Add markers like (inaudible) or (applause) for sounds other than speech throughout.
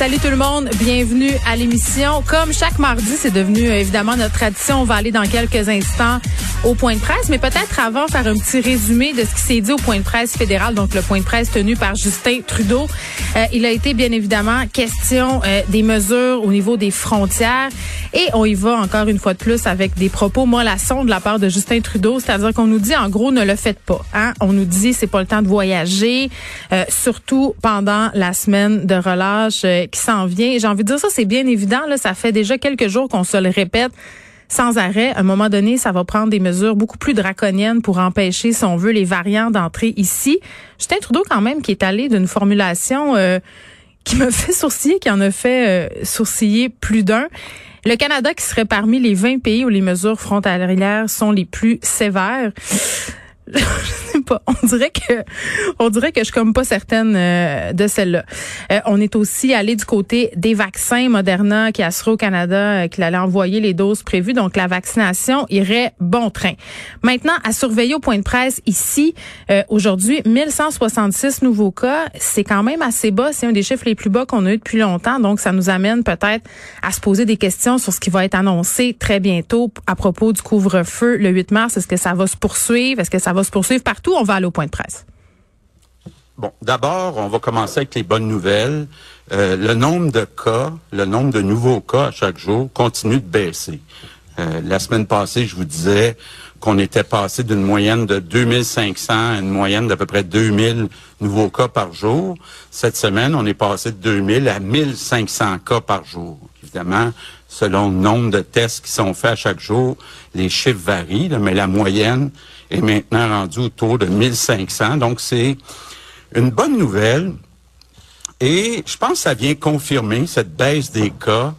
Salut tout le monde, bienvenue à l'émission. Comme chaque mardi, c'est devenu euh, évidemment notre tradition. On va aller dans quelques instants au point de presse, mais peut-être avant faire un petit résumé de ce qui s'est dit au point de presse fédéral, donc le point de presse tenu par Justin Trudeau. Euh, il a été bien évidemment question euh, des mesures au niveau des frontières et on y va encore une fois de plus avec des propos mollassons de la part de Justin Trudeau, c'est-à-dire qu'on nous dit en gros ne le faites pas. Hein? On nous dit c'est pas le temps de voyager, surtout pendant la semaine de relâche qui s'en vient. J'ai envie de dire ça, c'est bien évident. Là, ça fait déjà quelques jours qu'on se le répète sans arrêt. À un moment donné, ça va prendre des mesures beaucoup plus draconiennes pour empêcher, si on veut, les variants d'entrer ici. Justin Trudeau, quand même, qui est allé d'une formulation euh, qui me (laughs) fait sourciller, qui en a fait euh, sourciller plus d'un. Le Canada qui serait parmi les 20 pays où les mesures frontalières sont les plus sévères. (laughs) On dirait que, on dirait que je suis comme pas certaine euh, de celle-là. Euh, on est aussi allé du côté des vaccins Moderna qui assuré au Canada euh, qu'il allait envoyer les doses prévues. Donc la vaccination irait bon train. Maintenant, à surveiller au point de presse ici aujourd'hui, 1166 nouveaux cas. C'est quand même assez bas. C'est un des chiffres les plus bas qu'on a eu depuis longtemps. Donc ça nous amène peut-être à se poser des questions sur ce qui va être annoncé très bientôt à propos du couvre-feu le 8 mars. Est-ce que ça va se poursuivre? Est-ce que ça va se poursuivre partout. On va aller au point de presse. Bon, d'abord, on va commencer avec les bonnes nouvelles. Euh, le nombre de cas, le nombre de nouveaux cas à chaque jour continue de baisser. Euh, la semaine passée, je vous disais qu'on était passé d'une moyenne de 2500 à une moyenne d'à peu près 2000 nouveaux cas par jour. Cette semaine, on est passé de 2000 à 1500 cas par jour. Évidemment, selon le nombre de tests qui sont faits à chaque jour, les chiffres varient, mais la moyenne est maintenant rendu autour de 1500. Donc, c'est une bonne nouvelle. Et je pense que ça vient confirmer cette baisse des cas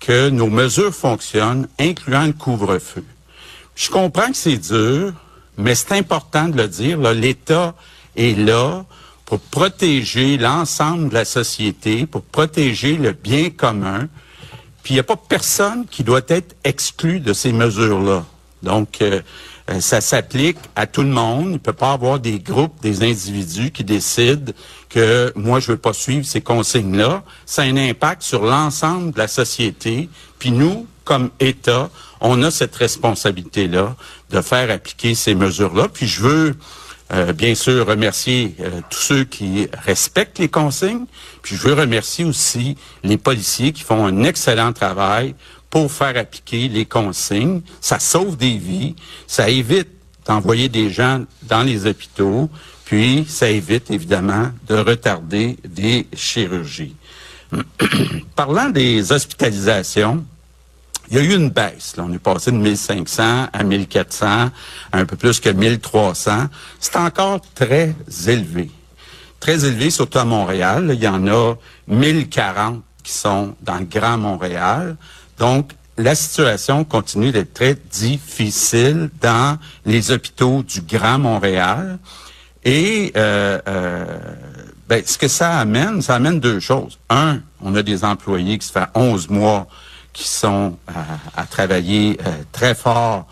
que nos mesures fonctionnent, incluant le couvre-feu. Je comprends que c'est dur, mais c'est important de le dire. L'État est là pour protéger l'ensemble de la société, pour protéger le bien commun. Puis il n'y a pas personne qui doit être exclu de ces mesures-là. Donc, euh, euh, ça s'applique à tout le monde. Il ne peut pas avoir des groupes, des individus qui décident que moi, je veux pas suivre ces consignes-là. Ça a un impact sur l'ensemble de la société. Puis nous, comme État, on a cette responsabilité-là de faire appliquer ces mesures-là. Puis je veux euh, bien sûr remercier euh, tous ceux qui respectent les consignes. Puis je veux remercier aussi les policiers qui font un excellent travail pour faire appliquer les consignes. Ça sauve des vies, ça évite d'envoyer des gens dans les hôpitaux, puis ça évite évidemment de retarder des chirurgies. (clears throat) Parlant des hospitalisations, il y a eu une baisse. On est passé de 1500 à 1400, à un peu plus que 1300. C'est encore très élevé. Très élevé, surtout à Montréal. Il y en a 1040 qui sont dans le Grand Montréal. Donc, la situation continue d'être très difficile dans les hôpitaux du Grand Montréal. Et euh, euh, ben, ce que ça amène, ça amène deux choses. Un, on a des employés qui se font 11 mois qui sont à, travailler euh, très fort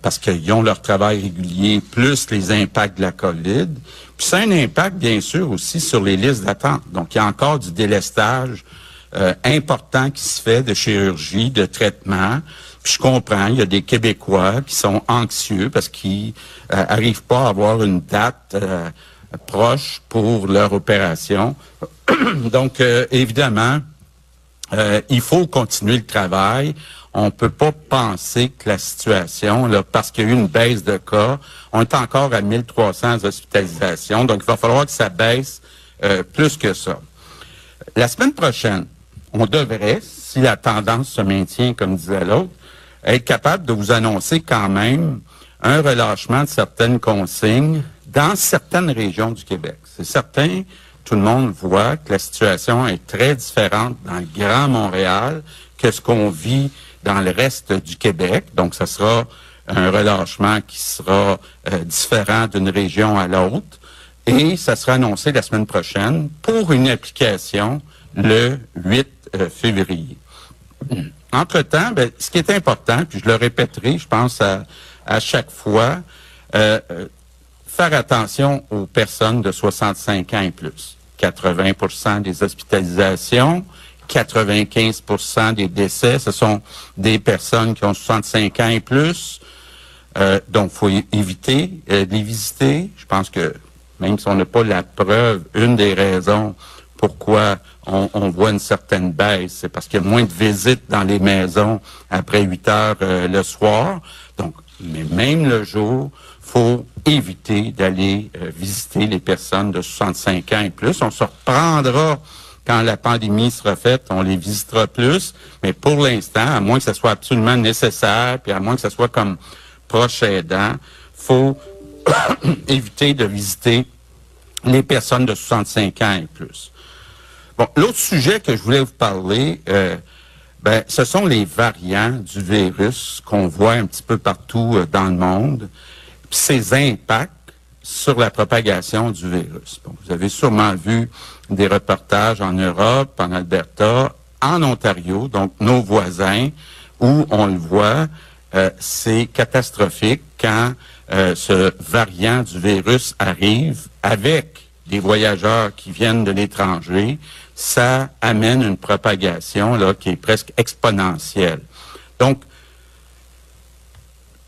parce qu'ils ont leur travail régulier, plus les impacts de la COVID. Puis ça a un impact, bien sûr, aussi sur les listes d'attente. Donc, il y a encore du délestage euh, important qui se fait de chirurgie, de traitement. Puis je comprends, il y a des Québécois qui sont anxieux parce qu'ils euh, arrivent pas à avoir une date euh, proche pour leur opération. (clears throat) Donc, évidemment, il faut continuer le travail. On peut pas penser que la situation, parce qu'il y a eu une baisse de cas, on est encore à 1300 hospitalisations. Donc, il va falloir que ça baisse plus que ça. La semaine prochaine, on devrait, si la tendance se maintient, comme disait l'autre, être capable de vous annoncer quand même un relâchement de certaines consignes dans certaines régions du Québec. C'est certain, tout le monde voit que la situation est très différente dans le Grand Montréal que ce qu'on vit dans le reste du Québec. Donc, ce sera un relâchement qui sera euh, différent d'une région à l'autre. Et ça sera annoncé la semaine prochaine pour une application le 8 euh, février. entre-temps, ben, ce qui est important, puis je le répéterai, je pense à, à chaque fois, euh, euh, faire attention aux personnes de 65 ans et plus. 80% des hospitalisations, 95 des décès, ce sont des personnes qui ont 65 ans et plus. Euh, donc, faut éviter de les visiter. Je pense que même si on n'a pas la preuve, une des raisons pourquoi on, voit une certaine baisse, c'est parce qu'il y a moins de visites dans les maisons après 8 heures euh, le soir. Donc, mais même le jour, faut éviter d'aller euh, visiter les personnes de 65 ans et plus. On se reprendra quand la pandémie sera faite, on les visitera plus. Mais pour l'instant, à moins que ce soit absolument nécessaire, puis à moins que ce soit comme proche aidant, faut (coughs) éviter de visiter les personnes de 65 ans et plus. Bon, l'autre sujet que je voulais vous parler, euh, ben, ce sont les variants du virus qu'on voit un petit peu partout euh, dans le monde, puis ces impacts sur la propagation du virus. Vous avez sûrement vu des reportages en Europe, en Alberta, en Ontario, donc nos voisins, où on le voit, euh, c'est catastrophique quand euh, ce variant du virus arrive avec des voyageurs qui viennent de l'étranger, ça amène une propagation là qui est presque exponentielle. Donc,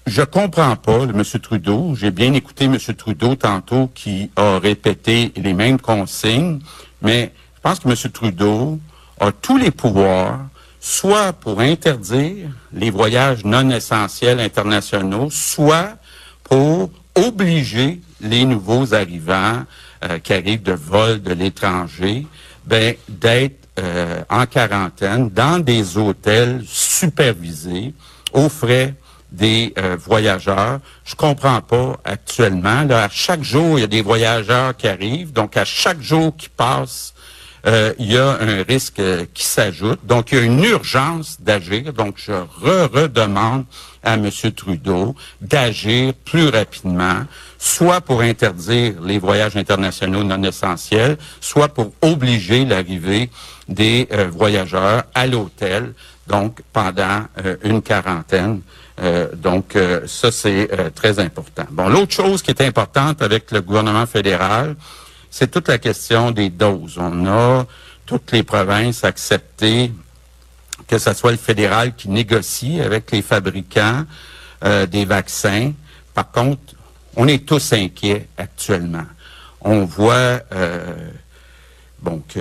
je comprends pas M. Trudeau. J'ai bien écouté M. Trudeau tantôt qui a répété les mêmes consignes, mais je pense que M. Trudeau a tous les pouvoirs, soit pour interdire les voyages non essentiels internationaux, soit pour obliger les nouveaux arrivants euh, qui arrivent de vol de l'étranger, ben, d'être euh, en quarantaine dans des hôtels supervisés aux frais des euh, voyageurs. Je comprends pas actuellement. Là, à chaque jour, il y a des voyageurs qui arrivent. Donc, à chaque jour qui passe, euh, il y a un risque euh, qui s'ajoute. Donc, il y a une urgence d'agir. Donc, je re-redemande à M. Trudeau d'agir plus rapidement, soit pour interdire les voyages internationaux non essentiels, soit pour obliger l'arrivée des voyageurs à l'hôtel, donc pendant une quarantaine. Euh, donc, euh, ça, c'est euh, très important. Bon, l'autre chose qui est importante avec le gouvernement fédéral, c'est toute la question des doses. On a toutes les provinces accepté que ce soit le fédéral qui négocie avec les fabricants des vaccins. Par contre, on est tous inquiets actuellement. On voit bon que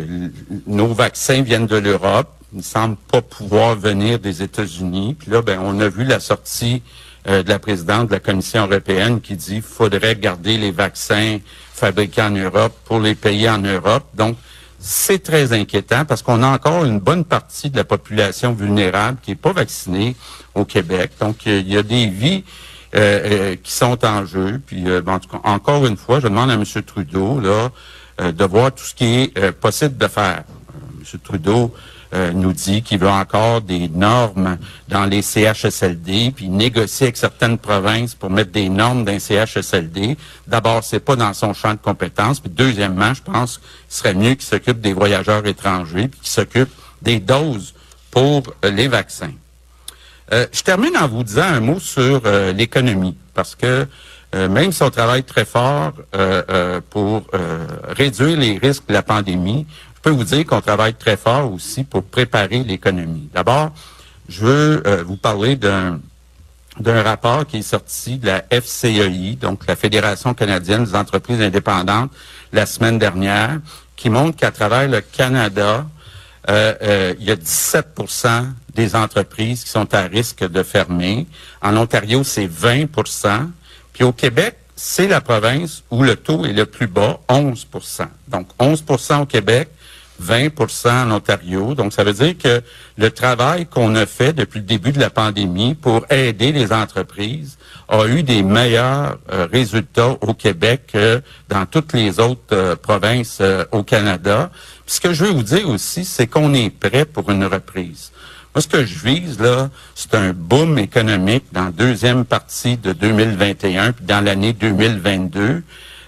nos vaccins viennent de l'Europe il ne semble pas pouvoir venir des États-Unis. Puis là, ben, on a vu la sortie euh, de la présidente de la Commission européenne qui dit qu'il faudrait garder les vaccins fabriqués en Europe pour les pays en Europe. Donc, c'est très inquiétant parce qu'on a encore une bonne partie de la population vulnérable qui n'est pas vaccinée au Québec. Donc, il y a des vies euh, euh, qui sont en jeu. Puis, en tout cas, encore une fois, je demande à M. Trudeau de voir tout ce qui est possible de faire. M. Trudeau euh, nous dit qu'il veut encore des normes dans les CHSLD, puis négocier avec certaines provinces pour mettre des normes dans CHSLD. D'abord, c'est pas dans son champ de compétences. Puis deuxièmement, je pense qu'il serait mieux qu'il s'occupe des voyageurs étrangers, puis qu'il s'occupe des doses pour euh, les vaccins. Euh, je termine en vous disant un mot sur l'économie, parce que même si on travaille très fort pour réduire les risques de la pandémie, je peux vous dire qu'on travaille très fort aussi pour préparer l'économie. D'abord, je veux euh, vous parler d'un d'un rapport qui est sorti de la FCEI, donc la Fédération canadienne des entreprises indépendantes, la semaine dernière, qui montre qu'à travers le Canada, euh, euh, il y a 17% des entreprises qui sont à risque de fermer. En Ontario, c'est 20% Puis au Québec, c'est la province où le taux est le plus bas, 11% Donc 11% au Québec, 20% en Ontario. Donc, ça veut dire que le travail qu'on a fait depuis le début de la pandémie pour aider les entreprises a eu des meilleurs euh, résultats au Québec que dans toutes les autres euh, provinces euh, au Canada. Puis ce que je veux vous dire aussi, c'est qu'on est prêt pour une reprise. Moi, ce que je vise, là, c'est un boom économique dans la deuxième partie de 2021 puis dans l'année 2022.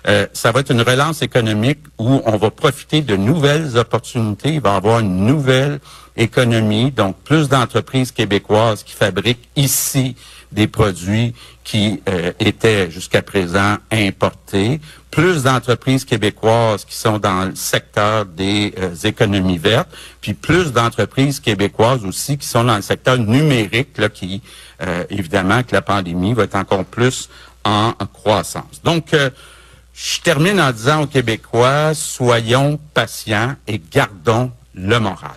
Euh, ça va être une relance économique où on va profiter de nouvelles opportunités. Il va y avoir une nouvelle économie, donc plus d'entreprises québécoises qui fabriquent ici des produits qui euh, étaient jusqu'à présent importés, plus d'entreprises québécoises qui sont dans le secteur des euh, économies vertes, puis plus d'entreprises québécoises aussi qui sont dans le secteur numérique, là, qui, euh, évidemment, que la pandémie va être encore plus en, croissance. Donc, je termine en disant aux Québécois, soyons patients et gardons le moral.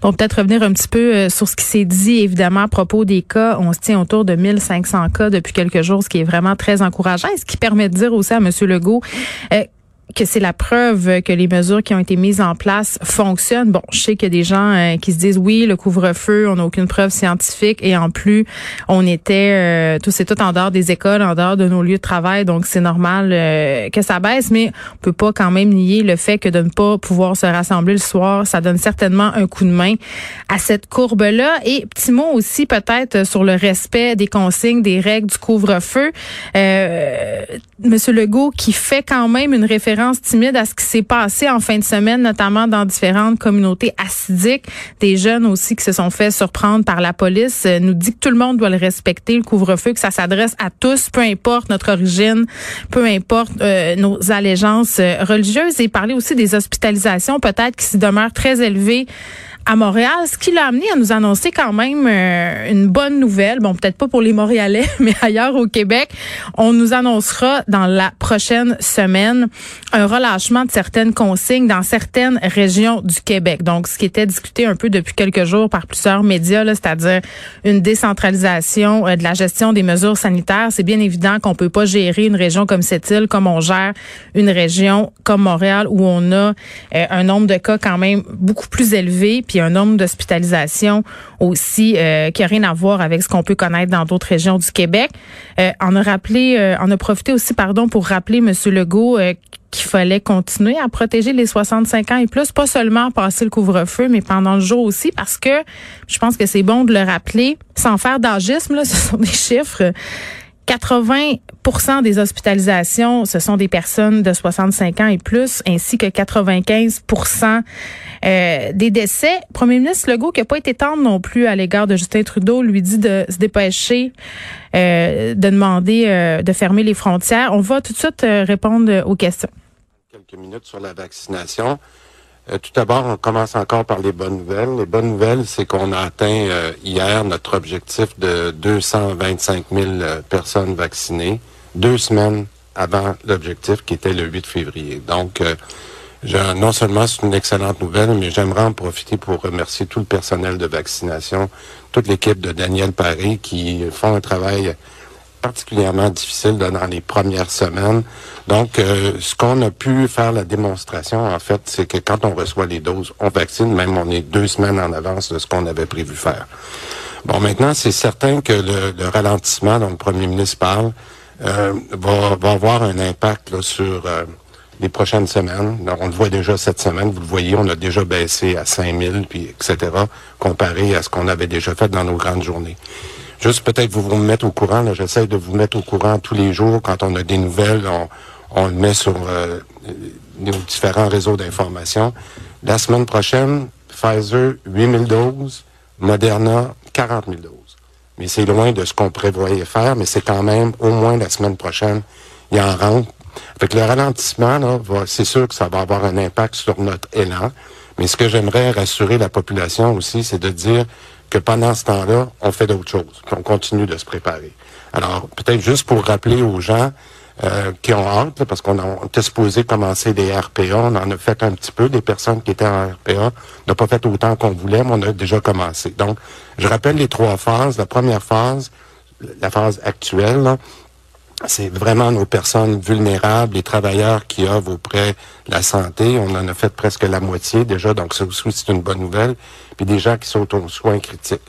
Bon, peut-être revenir un petit peu euh, sur ce qui s'est dit, évidemment, à propos des cas. On se tient autour de 1500 cas depuis quelques jours, ce qui est vraiment très encourageant et ce qui permet de dire aussi à M. Legault euh, que c'est la preuve que les mesures qui ont été mises en place fonctionnent. Bon, je sais qu'il y a des gens euh, qui se disent oui, le couvre-feu, on n'a aucune preuve scientifique et en plus, on était euh, tous et tout en dehors des écoles, en dehors de nos lieux de travail, donc c'est normal euh, que ça baisse, mais on peut pas quand même nier le fait que de ne pas pouvoir se rassembler le soir, ça donne certainement un coup de main à cette courbe-là. Et petit mot aussi peut-être sur le respect des consignes, des règles du couvre-feu. Monsieur Legault qui fait quand même une référence timide à ce qui s'est passé en fin de semaine, notamment dans différentes communautés acidiques. Des jeunes aussi qui se sont fait surprendre par la police euh, nous dit que tout le monde doit le respecter, le couvre-feu, que ça s'adresse à tous, peu importe notre origine, peu importe euh, nos allégeances euh, religieuses. Et parler aussi des hospitalisations, peut-être qui s'y demeurent très élevées à Montréal, ce qui l'a amené à nous annoncer quand même euh, une bonne nouvelle. Bon, peut-être pas pour les Montréalais, (laughs) mais ailleurs au Québec, on nous annoncera dans la prochaine semaine un relâchement de certaines consignes dans certaines régions du Québec. Donc, ce qui était discuté un peu depuis quelques jours par plusieurs médias, c'est-à-dire une décentralisation euh, de la gestion des mesures sanitaires. C'est bien évident qu'on peut pas gérer une région comme cette île comme on gère une région comme Montréal où on a euh, un nombre de cas quand même beaucoup plus élevé un nombre d'hospitalisations aussi euh, qui a rien à voir avec ce qu'on peut connaître dans d'autres régions du Québec. Euh, on a rappelé, euh, on a profité aussi, pardon, pour rappeler Monsieur Legault euh, qu'il fallait continuer à protéger les 65 ans et plus, pas seulement passer le couvre-feu, mais pendant le jour aussi, parce que je pense que c'est bon de le rappeler, sans faire d'agisme, là, (laughs) ce sont des chiffres. 80 des hospitalisations, ce sont des personnes de 65 ans et plus, ainsi que 95 euh, des décès. Premier ministre Legault, qui n'a pas été tendre non plus à l'égard de Justin Trudeau, lui dit de se dépêcher, euh, de demander euh, de fermer les frontières. On va tout de suite répondre aux questions. Quelques minutes sur la vaccination. Euh, tout d'abord, on commence encore par les bonnes nouvelles. Les bonnes nouvelles, c'est qu'on a atteint euh, hier notre objectif de 225 000 euh, personnes vaccinées, deux semaines avant l'objectif qui était le 8 février. Donc, non seulement c'est une excellente nouvelle, mais j'aimerais en profiter pour remercier tout le personnel de vaccination, toute l'équipe de Daniel Paris qui font un travail particulièrement difficile dans les premières semaines. Donc, euh, ce qu'on a pu faire la démonstration, en fait, c'est que quand on reçoit les doses, on vaccine, même on est deux semaines en avance de ce qu'on avait prévu faire. Bon, maintenant, c'est certain que le, ralentissement dont le premier ministre parle euh, va, va, avoir un impact sur euh, les prochaines semaines. on le voit déjà cette semaine, vous le voyez, on a déjà baissé à 5000, puis etc., comparé à ce qu'on avait déjà fait dans nos grandes journées. Juste peut-être vous vous mettre au courant. J'essaie de vous mettre au courant tous les jours. Quand on a des nouvelles, on, le met sur euh, nos différents réseaux d'information. La semaine prochaine, Pfizer, 8000 doses. Moderna, 40 000 doses. Mais c'est loin de ce qu'on prévoyait faire, mais c'est quand même au moins la semaine prochaine, il en rentre. Fait le ralentissement, c'est sûr que ça va avoir un impact sur notre élan. Mais ce que j'aimerais rassurer la population aussi, c'est de dire que pendant ce temps-là, on fait d'autres choses, qu'on continue de se préparer. Alors, peut-être juste pour rappeler aux gens euh, qui ont hâte, parce qu'on était supposé commencer des RPA, on en a fait un petit peu, des personnes qui étaient en RPA, n'a pas fait autant qu'on voulait, mais on a déjà commencé. Donc, je rappelle les trois phases. La première phase, la phase actuelle, c'est vraiment nos personnes vulnérables, les travailleurs qui œuvrent auprès de la santé. On en a fait presque la moitié déjà, donc ça aussi c'est une bonne nouvelle. Puis des gens qui sont aux soins critiques.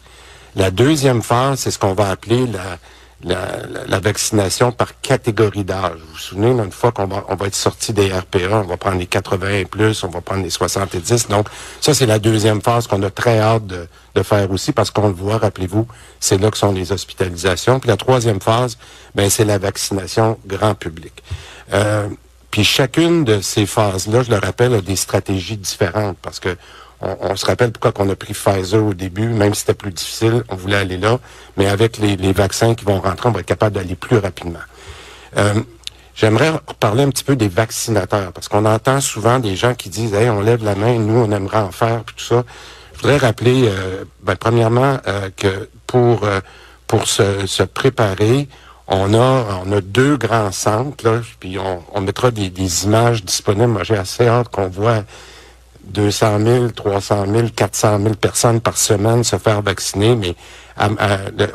La deuxième phase, c'est ce qu'on va appeler la, la, vaccination par catégorie d'âge. Vous vous souvenez, une fois qu'on va, on va être sorti des RPA, on va prendre les 80 et plus, on va prendre les 70. Donc, ça, c'est la deuxième phase qu'on a très hâte de, de faire aussi parce qu'on le voit, rappelez-vous, c'est là que sont les hospitalisations. Puis la troisième phase, ben, c'est la vaccination grand public. Euh, puis chacune de ces phases-là, je le rappelle, a des stratégies différentes parce que on, se rappelle pourquoi on a pris Pfizer au début, même si c'était plus difficile, on voulait aller là, mais avec les, vaccins qui vont rentrer, on va être capable d'aller plus rapidement. Euh, j'aimerais parler un petit peu des vaccinateurs, parce qu'on entend souvent des gens qui disent Hey, on lève la main, nous, on aimerait en faire, puis tout ça. Je voudrais rappeler, euh, ben, premièrement, euh, que pour, pour se préparer, on a, on a deux grands centres, là, puis on, on mettra des, des images disponibles. Moi, j'ai assez hâte qu'on voit 200 000, 300 000, 400 000 personnes par semaine se faire vacciner, mais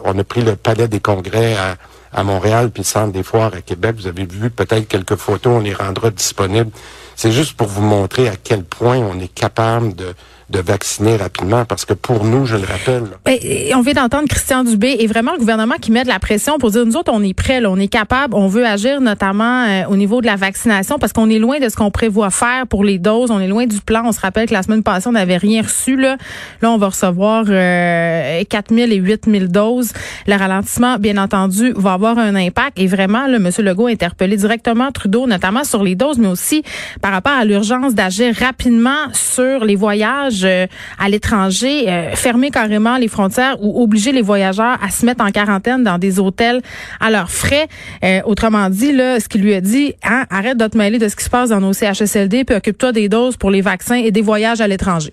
on a pris le palais des congrès à, à Montréal puis le centre des foires à Québec. Vous avez vu peut-être quelques photos, on les rendra disponibles. C'est juste pour vous montrer à quel point on est capable de, de vacciner rapidement parce que pour nous, je le rappelle. Ben, on vient d'entendre Christian Dubé et vraiment le gouvernement qui met de la pression pour dire nous autres on est prêts, on est capable, on veut agir notamment euh, au niveau de la vaccination parce qu'on est loin de ce qu'on prévoit faire pour les doses, on est loin du plan. On se rappelle que la semaine passée on n'avait rien reçu là. Là on va recevoir euh, 4000 et 8000 doses. Le ralentissement, bien entendu, va avoir un impact et vraiment là, M. Legault a interpellé directement Trudeau, notamment sur les doses, mais aussi par rapport à l'urgence d'agir rapidement sur les voyages euh, à l'étranger, euh, fermer carrément les frontières ou obliger les voyageurs à se mettre en quarantaine dans des hôtels à leurs frais. Euh, autrement dit, ce qu'il lui a dit, hein, arrête de te de ce qui se passe dans nos CHSLD, puis occupe-toi des doses pour les vaccins et des voyages à l'étranger.